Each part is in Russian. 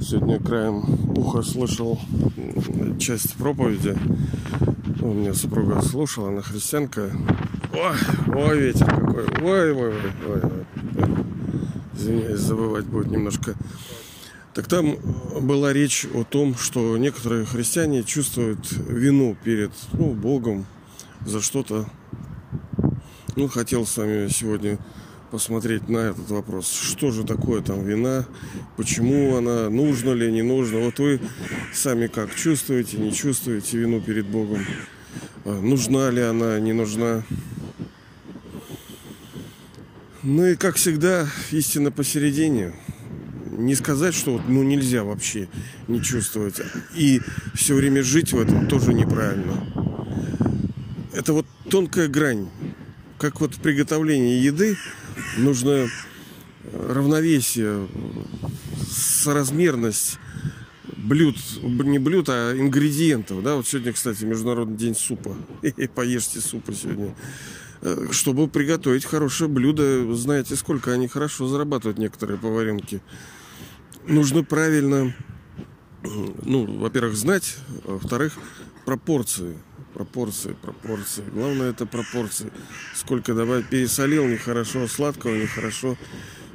Сегодня краем уха слышал часть проповеди. У меня супруга слушала, она христианка. Ой, ой, ветер какой. Ой, ой, ой, ой. Извиняюсь, забывать будет немножко. Так там была речь о том, что некоторые христиане чувствуют вину перед ну, Богом за что-то. Ну, хотел с вами сегодня посмотреть на этот вопрос. Что же такое там вина? Почему она? Нужно ли, не нужно? Вот вы сами как чувствуете, не чувствуете вину перед Богом? А, нужна ли она, не нужна? Ну и как всегда, истина посередине. Не сказать, что вот, ну нельзя вообще не чувствовать. И все время жить в этом тоже неправильно. Это вот тонкая грань. Как вот в приготовлении еды нужно равновесие, соразмерность блюд, не блюд, а ингредиентов. Да? Вот сегодня, кстати, Международный день супа. Поешьте супа сегодня. Э, чтобы приготовить хорошее блюдо, знаете, сколько они хорошо зарабатывают, некоторые поваренки. Нужно правильно, ну, во-первых, знать, а во-вторых, пропорции. Пропорции, пропорции. Главное это пропорции. Сколько добавить. Пересолил нехорошо, сладкого нехорошо.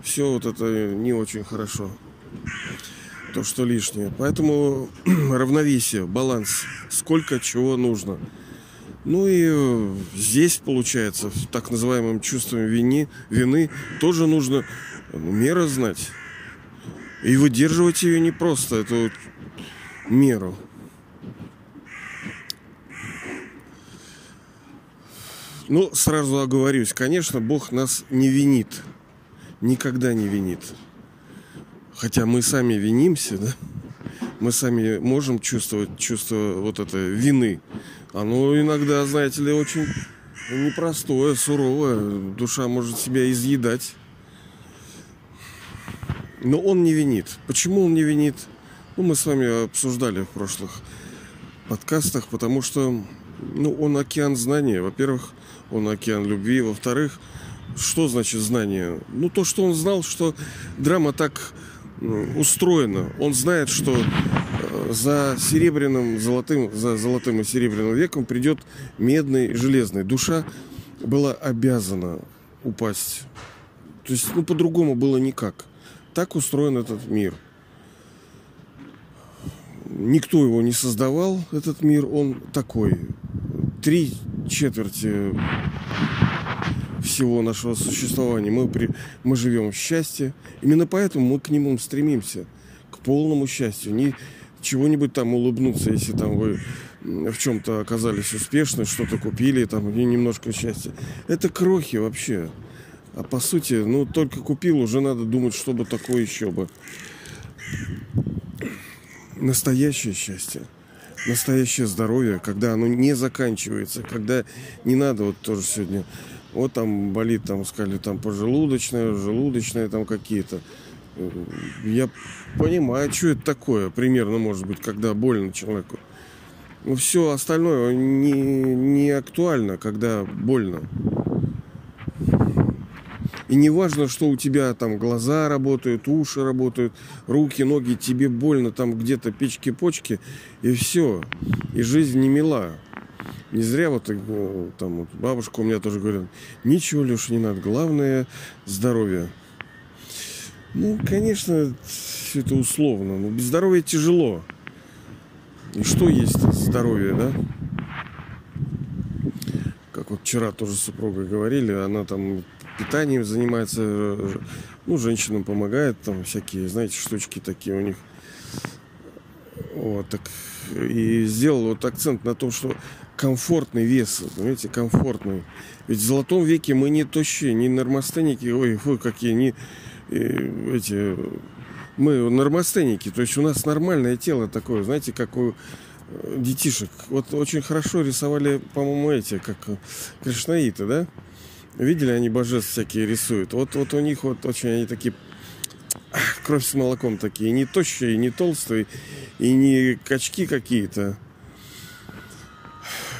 Все вот это не очень хорошо. То, что лишнее. Поэтому равновесие, баланс. Сколько чего нужно. Ну и э, здесь, получается, в так называемом чувстве вины, вины тоже нужно ну, меру знать. И выдерживать ее не просто, эту меру. Ну, сразу оговорюсь, конечно, Бог нас не винит. Никогда не винит. Хотя мы сами винимся, да? Мы сами можем чувствовать чувство вот этой вины. Оно иногда, знаете ли, очень непростое, суровое. Душа может себя изъедать. Но он не винит. Почему он не винит? Ну, мы с вами обсуждали в прошлых подкастах, потому что ну, он океан знания. Во-первых, он океан любви. Во-вторых, что значит знание? Ну, то, что он знал, что драма так устроена. Он знает, что за серебряным, золотым, за золотым и серебряным веком придет медный железный. Душа была обязана упасть. То есть, ну, по-другому было никак. Так устроен этот мир. Никто его не создавал, этот мир, он такой. Три четверти всего нашего существования мы, при, мы живем в счастье. Именно поэтому мы к нему стремимся, к полному счастью. Не, чего-нибудь там улыбнуться, если там вы в чем-то оказались успешны, что-то купили, там, и немножко счастья. Это крохи вообще. А по сути, ну, только купил, уже надо думать, чтобы такое еще бы. Настоящее счастье, настоящее здоровье, когда оно не заканчивается, когда не надо, вот тоже сегодня, вот там болит, там сказали, там пожелудочная, желудочная, там какие-то. Я понимаю, что это такое, примерно, может быть, когда больно человеку. Но все остальное не, не актуально, когда больно. И не важно, что у тебя там глаза работают, уши работают, руки, ноги, тебе больно там где-то печки-почки, и все. И жизнь не мила. Не зря вот э, там вот бабушка у меня тоже говорит, ничего, Леша, не надо, главное здоровье. Ну, конечно, все это условно. Но без здоровья тяжело. И что есть здоровье, да? Как вот вчера тоже с супругой говорили, она там питанием занимается, ну, женщинам помогает, там всякие, знаете, штучки такие у них. Вот, так. И сделал вот акцент на том, что комфортный вес, понимаете, комфортный. Ведь в золотом веке мы не тощие, не нормостенники, ой, фу, какие, не эти, мы нормостенники, то есть у нас нормальное тело такое, знаете, как у э, детишек. Вот очень хорошо рисовали, по-моему, эти, как кришнаиты, да? Видели, они божеств всякие рисуют. Вот, вот у них вот очень они такие кровь с молоком такие, не тощие, не толстые, и не качки какие-то.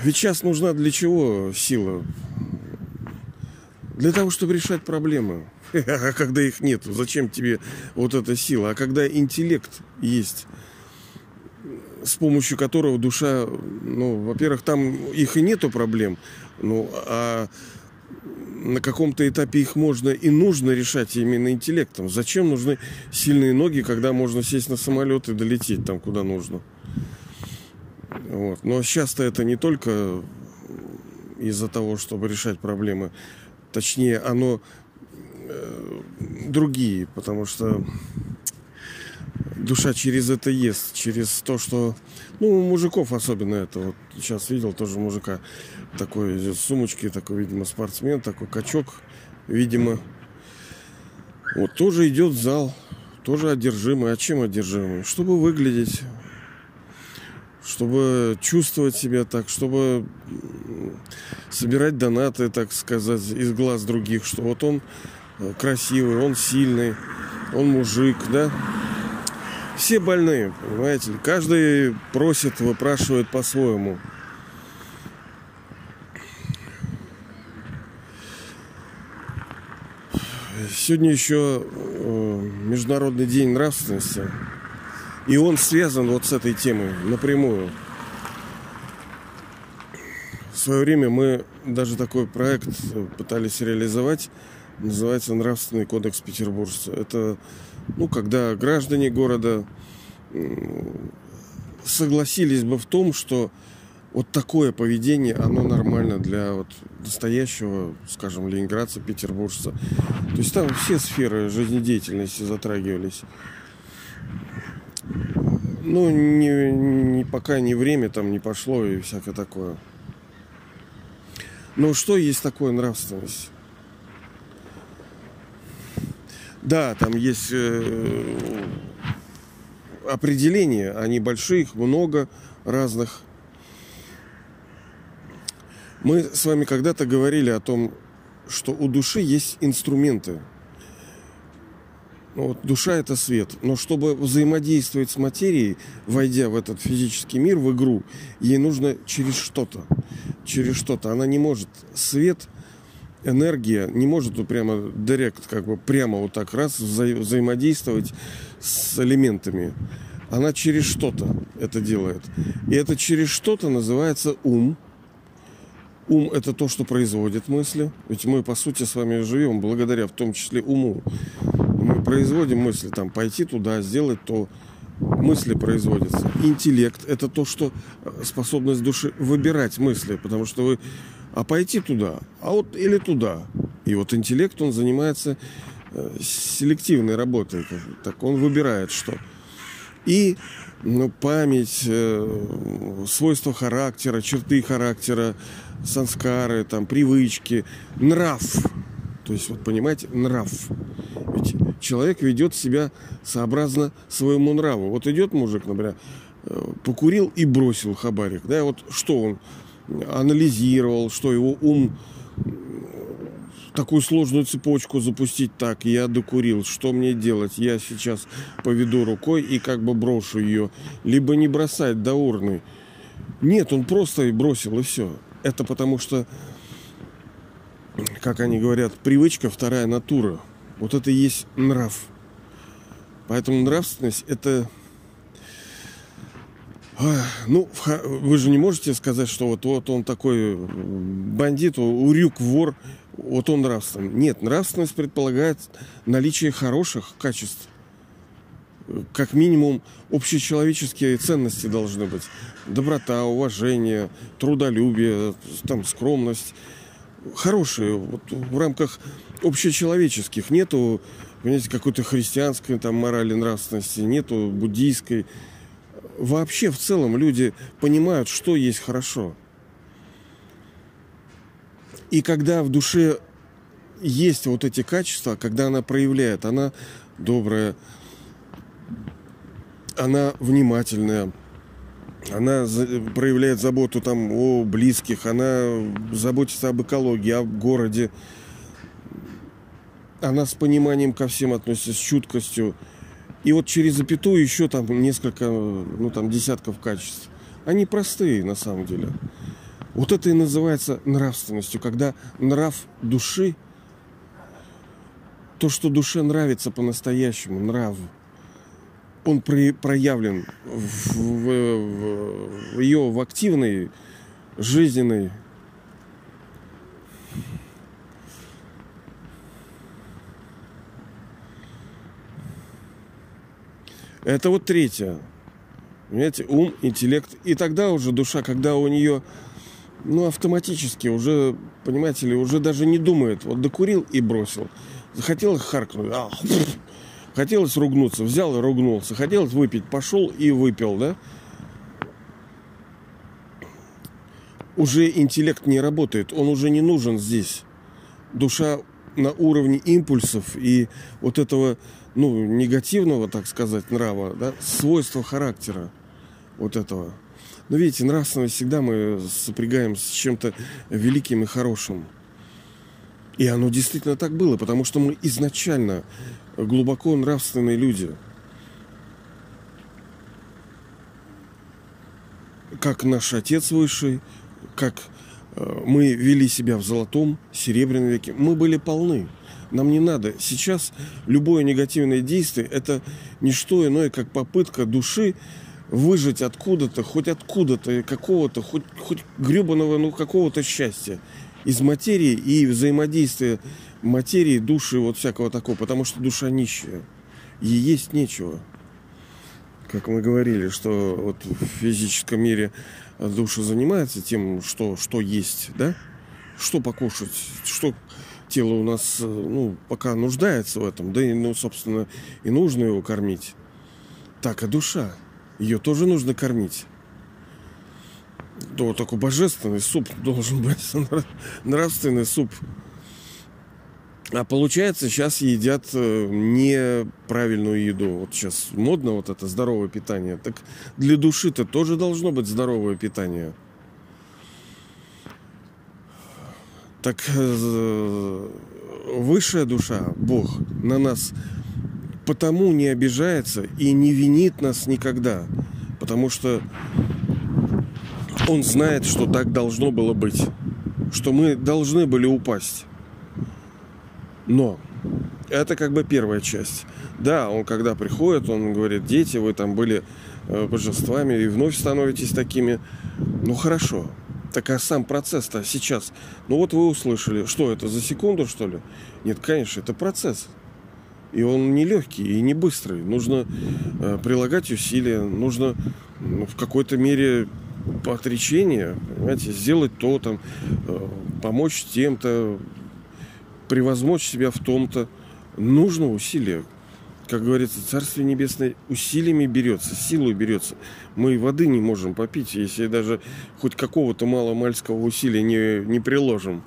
Ведь сейчас нужна для чего сила? Для того, чтобы решать проблемы. А когда их нет, зачем тебе вот эта сила? А когда интеллект есть, с помощью которого душа, ну, во-первых, там их и нету проблем, ну, а на каком-то этапе их можно и нужно решать именно интеллектом. Зачем нужны сильные ноги, когда можно сесть на самолет и долететь там, куда нужно? Вот. Но часто это не только из-за того, чтобы решать проблемы. Точнее, оно э, другие, потому что душа через это ест, через то, что... Ну, у мужиков особенно это. Вот сейчас видел тоже мужика. Такой идет сумочки, такой, видимо, спортсмен, такой качок, видимо. Вот тоже идет в зал, тоже одержимый. А чем одержимый? Чтобы выглядеть, чтобы чувствовать себя так, чтобы собирать донаты, так сказать, из глаз других, что вот он э, красивый, он сильный, он мужик, да. Все больные, понимаете. Каждый просит, выпрашивает по-своему. Сегодня еще э, Международный день нравственности. И он связан вот с этой темой напрямую. В свое время мы даже такой проект пытались реализовать. Называется «Нравственный кодекс петербуржца». Это, ну, когда граждане города согласились бы в том, что вот такое поведение, оно нормально для вот настоящего, скажем, ленинградца, петербуржца. То есть там все сферы жизнедеятельности затрагивались ну, не, не, пока не время там не пошло и всякое такое. Но что есть такое нравственность? Да, там есть э, определения, они большие, их много разных. Мы с вами когда-то говорили о том, что у души есть инструменты – ну, вот душа это свет. Но чтобы взаимодействовать с материей, войдя в этот физический мир, в игру, ей нужно через что-то. Через что-то. Она не может. Свет, энергия не может вот прямо директ, как бы прямо вот так раз вза- взаимодействовать с элементами. Она через что-то это делает. И это через что-то называется ум. Ум – это то, что производит мысли. Ведь мы, по сути, с вами живем благодаря в том числе уму мы производим мысли, там, пойти туда, сделать то, мысли производятся. Интеллект – это то, что э, способность души выбирать мысли, потому что вы, а пойти туда, а вот или туда. И вот интеллект, он занимается э, селективной работой, так он выбирает что. И ну, память, э, свойства характера, черты характера, санскары, там, привычки, нрав. То есть, вот понимаете, нрав. Ведь человек ведет себя сообразно своему нраву. Вот идет мужик, например, э, покурил и бросил хабарик. Да, вот что он анализировал, что его ум такую сложную цепочку запустить так, я докурил, что мне делать? Я сейчас поведу рукой и как бы брошу ее. Либо не бросать до урны. Нет, он просто и бросил, и все. Это потому что, как они говорят, привычка вторая натура. Вот это и есть нрав. Поэтому нравственность это... Ну, вы же не можете сказать, что вот, вот он такой бандит, урюк, вор, вот он нравственный. Нет, нравственность предполагает наличие хороших качеств. Как минимум, общечеловеческие ценности должны быть. Доброта, уважение, трудолюбие, там, скромность. Хорошие, вот в рамках общечеловеческих. Нету, понимаете, какой-то христианской там морали, нравственности, нету буддийской. Вообще, в целом, люди понимают, что есть хорошо. И когда в душе есть вот эти качества, когда она проявляет, она добрая, она внимательная, она проявляет заботу там о близких, она заботится об экологии, о городе, она с пониманием ко всем относится, с чуткостью. И вот через запятую еще там несколько, ну там десятков качеств. Они простые на самом деле. Вот это и называется нравственностью, когда нрав души то, что душе нравится по-настоящему, нрав, он при, проявлен в, в, в ее в активной жизненной Это вот третье. Понимаете, ум, интеллект. И тогда уже душа, когда у нее, ну, автоматически уже, понимаете ли, уже даже не думает. Вот докурил и бросил. Захотелось харкнуть. А, хотелось ругнуться. Взял и ругнулся. Хотелось выпить. Пошел и выпил, да? Уже интеллект не работает. Он уже не нужен здесь. Душа на уровне импульсов и вот этого ну, негативного, так сказать, нрава, да, свойства характера вот этого. Но видите, нравственность всегда мы сопрягаем с чем-то великим и хорошим. И оно действительно так было, потому что мы изначально глубоко нравственные люди. Как наш Отец Высший, как э, мы вели себя в золотом, серебряном веке, мы были полны. Нам не надо. Сейчас любое негативное действие – это не что иное, как попытка души выжить откуда-то, хоть откуда-то, какого-то, хоть, хоть гребаного, ну, какого-то счастья из материи и взаимодействия материи, души, вот всякого такого, потому что душа нищая. Ей есть нечего. Как мы говорили, что вот в физическом мире душа занимается тем, что, что есть, да? Что покушать, что тело у нас, э, ну, пока нуждается в этом, да и, ну, собственно, и нужно его кормить. Так, а душа, ее тоже нужно кормить. То такой божественный суп должен быть, нравственный суп. А получается, сейчас едят э, неправильную еду. Вот сейчас модно вот это здоровое питание. Так для души-то тоже должно быть здоровое питание. Так э, высшая душа, Бог, на нас потому не обижается и не винит нас никогда. Потому что Он знает, что так должно было быть. Что мы должны были упасть. Но это как бы первая часть. Да, он когда приходит, он говорит, дети, вы там были э, божествами и вновь становитесь такими. Ну хорошо, так а сам процесс-то сейчас, ну вот вы услышали, что это за секунду, что ли? Нет, конечно, это процесс. И он не легкий и не быстрый. Нужно э, прилагать усилия, нужно ну, в какой-то мере отречение, понимаете, сделать то, там, э, помочь тем-то, превозмочь себя в том-то. Нужно усилия как говорится, Царствие Небесное усилиями берется, силой берется. Мы воды не можем попить, если даже хоть какого-то маломальского усилия не, не приложим.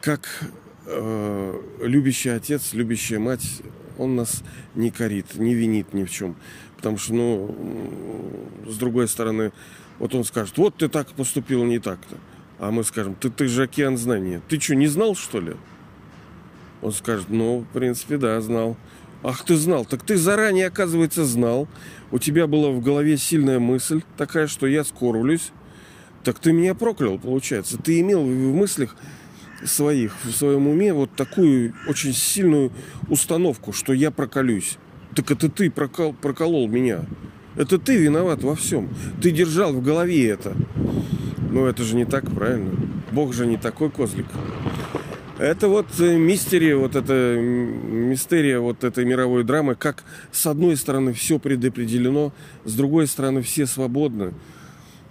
Как э, любящий отец, любящая мать, он нас не корит, не винит ни в чем. Потому что, ну, с другой стороны, вот он скажет, вот ты так поступил не так-то. А мы скажем, ты, ты же океан знания. Ты что, не знал, что ли? Он скажет, ну, в принципе, да, знал. Ах, ты знал. Так ты заранее, оказывается, знал. У тебя была в голове сильная мысль такая, что я скорблюсь. Так ты меня проклял, получается. Ты имел в мыслях своих, в своем уме вот такую очень сильную установку, что я проколюсь. Так это ты прокол, проколол меня. Это ты виноват во всем. Ты держал в голове это. Но это же не так, правильно? Бог же не такой козлик. Это вот э, мистерия, вот эта мистерия вот этой мировой драмы, как с одной стороны все предопределено, с другой стороны все свободны.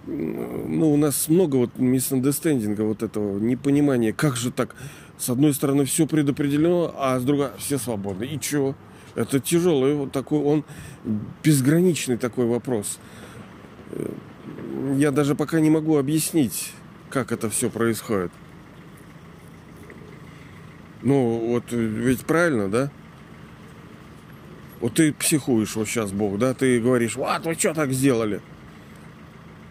Ну, у нас много вот миссандестендинга вот этого, непонимания, как же так, с одной стороны все предопределено, а с другой все свободны. И чего? Это тяжелый вот такой, он безграничный такой вопрос. Э, я даже пока не могу объяснить, как это все происходит. Ну, вот ведь правильно, да? Вот ты психуешь вот сейчас, Бог, да? Ты говоришь, вот, вы что так сделали?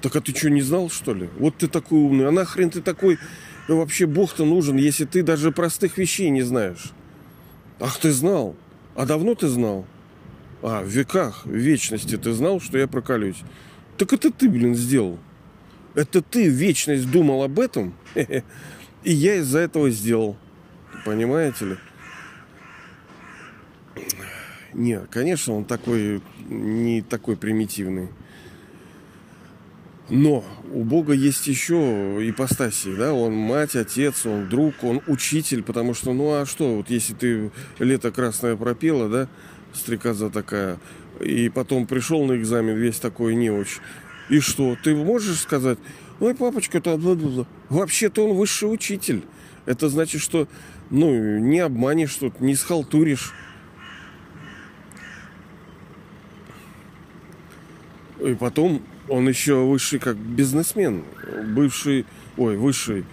Так а ты что, не знал, что ли? Вот ты такой умный. А нахрен ты такой... Ну, вообще Бог-то нужен, если ты даже простых вещей не знаешь. Ах, ты знал. А давно ты знал? А, в веках, в вечности ты знал, что я проколюсь. Так это ты, блин, сделал. Это ты вечность думал об этом? И я из-за этого сделал. Понимаете ли? Нет, конечно, он такой, не такой примитивный. Но у Бога есть еще ипостаси, да, он мать, отец, он друг, он учитель, потому что, ну а что, вот если ты лето красное пропела, да, стрекоза такая, и потом пришел на экзамен весь такой неуч, и что, ты можешь сказать, ой, папочка, то вообще-то он высший учитель. Это значит, что, ну, не обманешь тут, не схалтуришь. И потом он еще высший как бизнесмен, бывший, ой, высший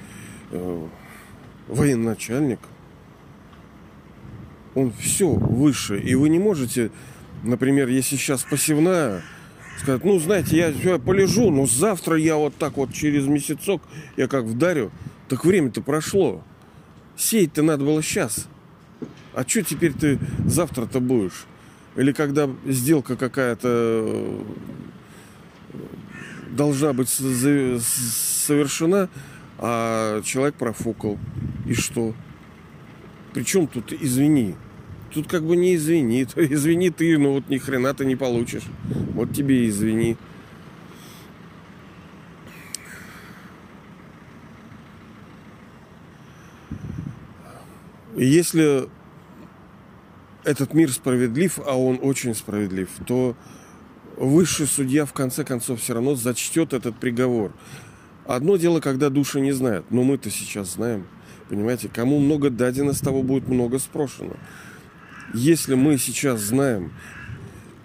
э, военачальник. Он все выше. И вы не можете, например, если сейчас пассивная, сказать, ну, знаете, я, я полежу, но завтра я вот так вот через месяцок, я как вдарю. Так время-то прошло. Сеять-то надо было сейчас. А что теперь ты завтра-то будешь? Или когда сделка какая-то должна быть совершена, а человек профукал. И что? Причем тут извини? Тут как бы не извини. Извини ты, но вот ни хрена ты не получишь. Вот тебе и извини. И если этот мир справедлив, а он очень справедлив, то высший судья в конце концов все равно зачтет этот приговор. Одно дело, когда души не знают, но мы-то сейчас знаем. Понимаете, кому много дадено, с того будет много спрошено. Если мы сейчас знаем,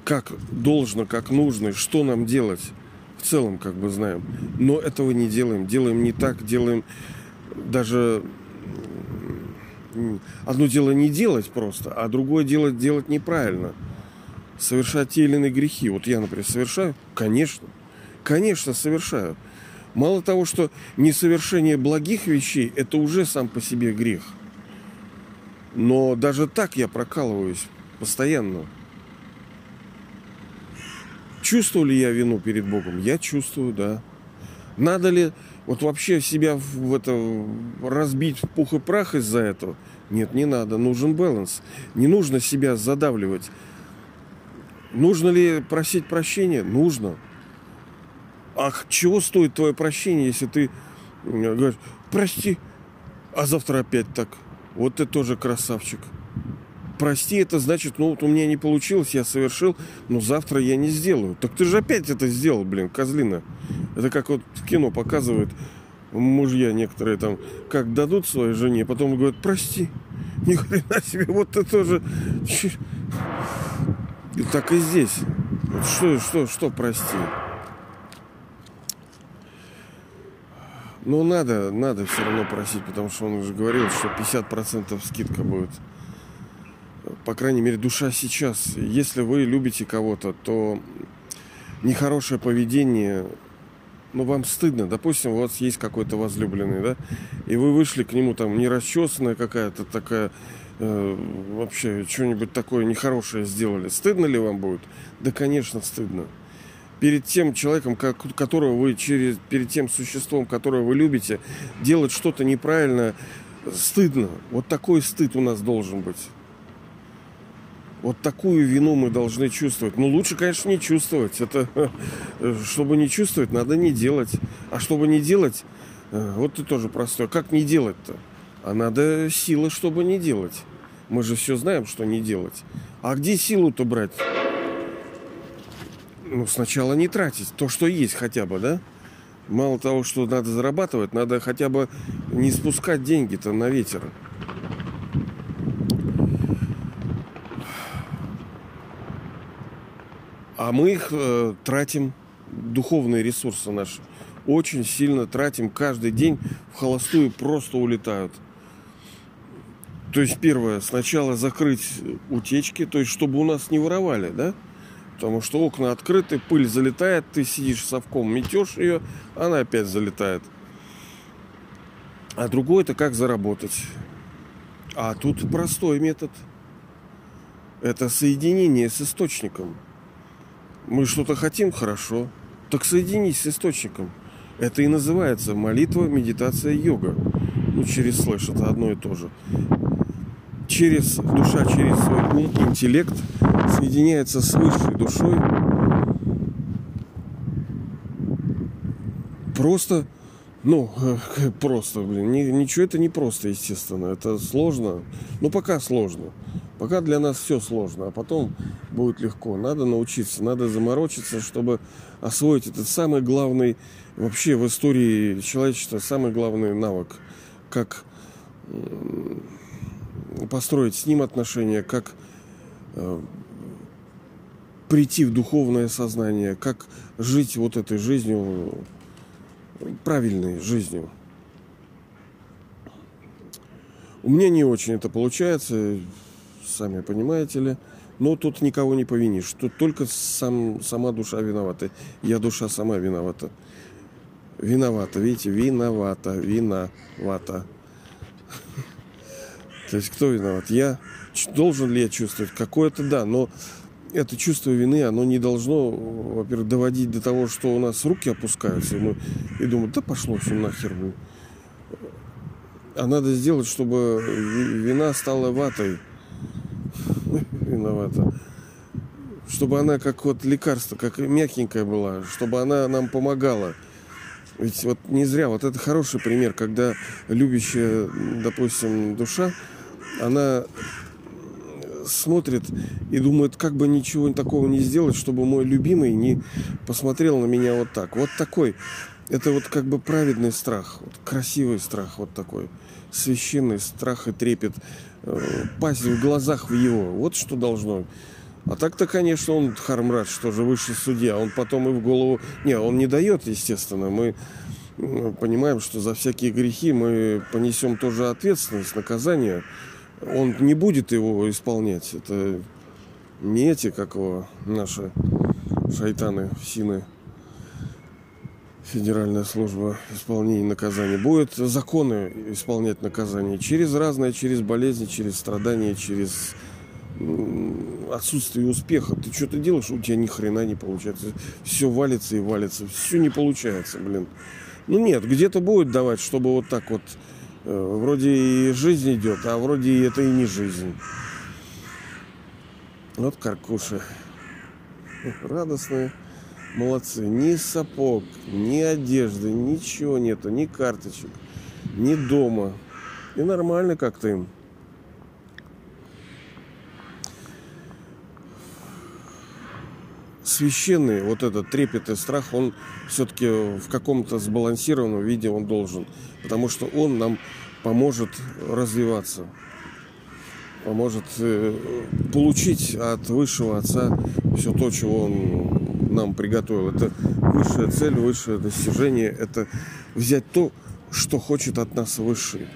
как должно, как нужно, что нам делать, в целом как бы знаем, но этого не делаем, делаем не так, делаем даже одно дело не делать просто, а другое дело делать неправильно – совершать те или иные грехи. Вот я, например, совершаю? Конечно. Конечно, совершаю. Мало того, что несовершение благих вещей – это уже сам по себе грех. Но даже так я прокалываюсь постоянно. Чувствую ли я вину перед Богом? Я чувствую, да. Надо ли вот вообще себя в это разбить в пух и прах из-за этого? Нет, не надо. Нужен баланс. Не нужно себя задавливать Нужно ли просить прощения? Нужно. Ах, чего стоит твое прощение, если ты говоришь, прости, а завтра опять так. Вот ты тоже красавчик. Прости, это значит, ну вот у меня не получилось, я совершил, но завтра я не сделаю. Так ты же опять это сделал, блин, козлина. Это как вот в кино показывают мужья некоторые там, как дадут своей жене, потом говорят, прости. Ни хрена себе, вот ты тоже и так и здесь. Что, что, что, прости. Ну, надо, надо все равно просить, потому что он уже говорил, что 50% скидка будет. По крайней мере, душа сейчас. Если вы любите кого-то, то нехорошее поведение, ну, вам стыдно. Допустим, у вас есть какой-то возлюбленный, да, и вы вышли к нему там не расчесанная какая-то такая э, вообще что-нибудь такое нехорошее сделали, стыдно ли вам будет? Да, конечно, стыдно. Перед тем человеком, как, которого вы через, перед тем существом, которого вы любите, делать что-то неправильно, стыдно. Вот такой стыд у нас должен быть. Вот такую вину мы должны чувствовать. Ну, лучше, конечно, не чувствовать. Это, чтобы не чувствовать, надо не делать. А чтобы не делать, э, вот ты тоже простой. Как не делать-то? А надо силы, чтобы не делать. Мы же все знаем, что не делать. А где силу-то брать? Ну, сначала не тратить то, что есть хотя бы, да? Мало того, что надо зарабатывать, надо хотя бы не спускать деньги-то на ветер. А мы их э, тратим, духовные ресурсы наши, очень сильно тратим каждый день в холостую просто улетают. То есть первое, сначала закрыть утечки, то есть чтобы у нас не воровали, да? Потому что окна открыты, пыль залетает, ты сидишь совком, метешь ее, она опять залетает. А другое это как заработать. А тут простой метод. Это соединение с источником. Мы что-то хотим, хорошо. Так соединись с источником. Это и называется молитва, медитация, йога. Ну, через слэш это одно и то же. Через душа, через свой ум, интеллект соединяется с высшей душой. Просто ну, просто, блин, ничего это не просто, естественно. Это сложно. Ну, пока сложно. Пока для нас все сложно, а потом будет легко. Надо научиться, надо заморочиться, чтобы освоить этот самый главный вообще в истории человечества самый главный навык, как построить с ним отношения, как э, прийти в духовное сознание, как жить вот этой жизнью правильной жизнью. У меня не очень это получается, сами понимаете ли. Но тут никого не повинишь. Тут только сам, сама душа виновата. Я душа сама виновата. Виновата, видите, виновата, виновата. То есть кто виноват? Я. Должен ли я чувствовать? Какое-то да, но это чувство вины, оно не должно, во-первых, доводить до того, что у нас руки опускаются, и мы и думаем, да пошло все нахер. А надо сделать, чтобы вина стала ватой. Виновата. Чтобы она как вот лекарство, как мягенькая была, чтобы она нам помогала. Ведь вот не зря, вот это хороший пример, когда любящая, допустим, душа, она смотрит и думает, как бы ничего такого не сделать, чтобы мой любимый не посмотрел на меня вот так. Вот такой. Это вот как бы праведный страх, вот красивый страх вот такой, священный страх и трепет, пасть в глазах в его. Вот что должно. А так-то, конечно, он Хармрад, что же высший судья. Он потом и в голову... Не, он не дает, естественно. Мы понимаем, что за всякие грехи мы понесем тоже ответственность, наказание он не будет его исполнять. Это не эти, как его, наши шайтаны, сины, Федеральная служба исполнения наказаний. Будет законы исполнять наказание через разные, через болезни, через страдания, через отсутствие успеха. Ты что-то делаешь, у тебя ни хрена не получается. Все валится и валится. Все не получается, блин. Ну нет, где-то будет давать, чтобы вот так вот Э, вроде и жизнь идет, а вроде и это и не жизнь. Вот каркуши. Радостные. Молодцы. Ни сапог, ни одежды, ничего нету, ни карточек, ни дома. И нормально как-то им. священный вот этот трепет и страх, он все-таки в каком-то сбалансированном виде он должен. Потому что он нам поможет развиваться, поможет э, получить от высшего отца все то, чего он нам приготовил. Это высшая цель, высшее достижение. Это взять то, что хочет от нас высший.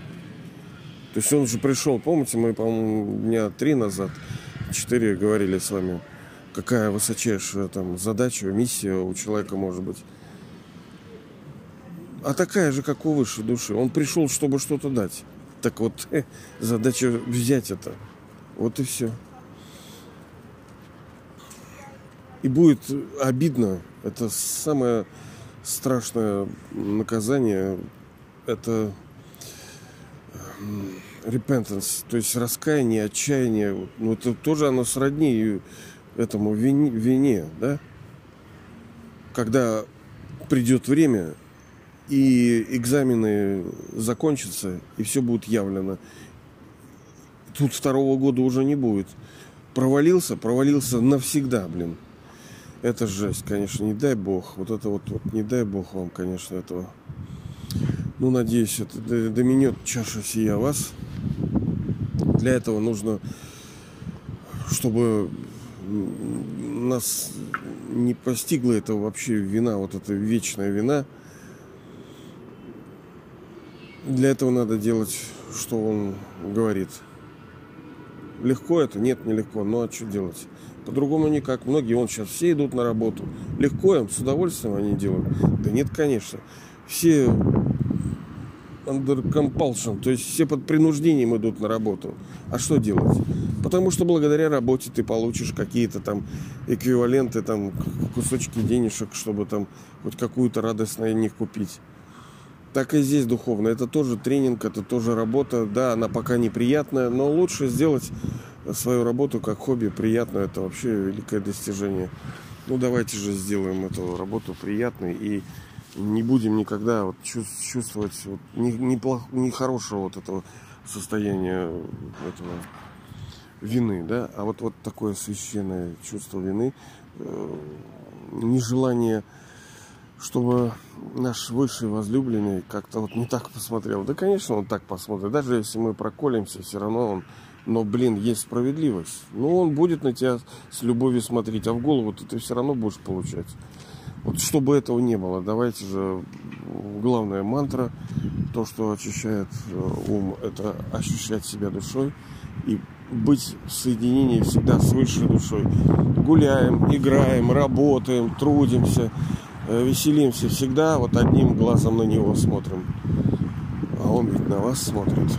То есть он же пришел, помните, мы, по-моему, дня три назад, четыре говорили с вами, какая высочайшая там задача, миссия у человека может быть а такая же, как у высшей души. Он пришел, чтобы что-то дать. Так вот, задача взять это. Вот и все. И будет обидно. Это самое страшное наказание. Это repentance, то есть раскаяние, отчаяние. Ну, это тоже оно сродни этому вине, вине да? Когда придет время, и экзамены закончатся, и все будет явлено. Тут второго года уже не будет. Провалился, провалился навсегда, блин. Это жесть, конечно, не дай бог. Вот это вот, вот не дай бог вам, конечно, этого. Ну, надеюсь, это доменет чаша сия вас. Для этого нужно, чтобы нас не постигла это вообще вина, вот эта вечная вина – для этого надо делать, что он говорит. Легко это? Нет, нелегко. Ну а что делать? По-другому никак. Многие, он сейчас все идут на работу. Легко им, с удовольствием они делают. Да нет, конечно. Все under compulsion, то есть все под принуждением идут на работу. А что делать? Потому что благодаря работе ты получишь какие-то там эквиваленты, там кусочки денежек, чтобы там хоть какую-то радость на них купить. Так и здесь духовно. Это тоже тренинг, это тоже работа. Да, она пока неприятная, но лучше сделать свою работу как хобби приятно. Это вообще великое достижение. Ну давайте же сделаем эту работу приятной и не будем никогда вот чувствовать вот не, не, плох, не хорошего вот этого состояния этого вины, да, а вот, вот такое священное чувство вины, э, нежелание, чтобы наш высший возлюбленный как-то вот не так посмотрел. Да, конечно, он так посмотрит. Даже если мы проколемся, все равно он но, блин, есть справедливость. Ну, он будет на тебя с любовью смотреть, а в голову ты все равно будешь получать. Вот чтобы этого не было, давайте же главная мантра, то, что очищает э, ум, это ощущать себя душой и быть в соединении всегда с высшей душой. Гуляем, играем, работаем, трудимся, э, веселимся всегда вот одним глазом на него смотрим. А он ведь на вас смотрит.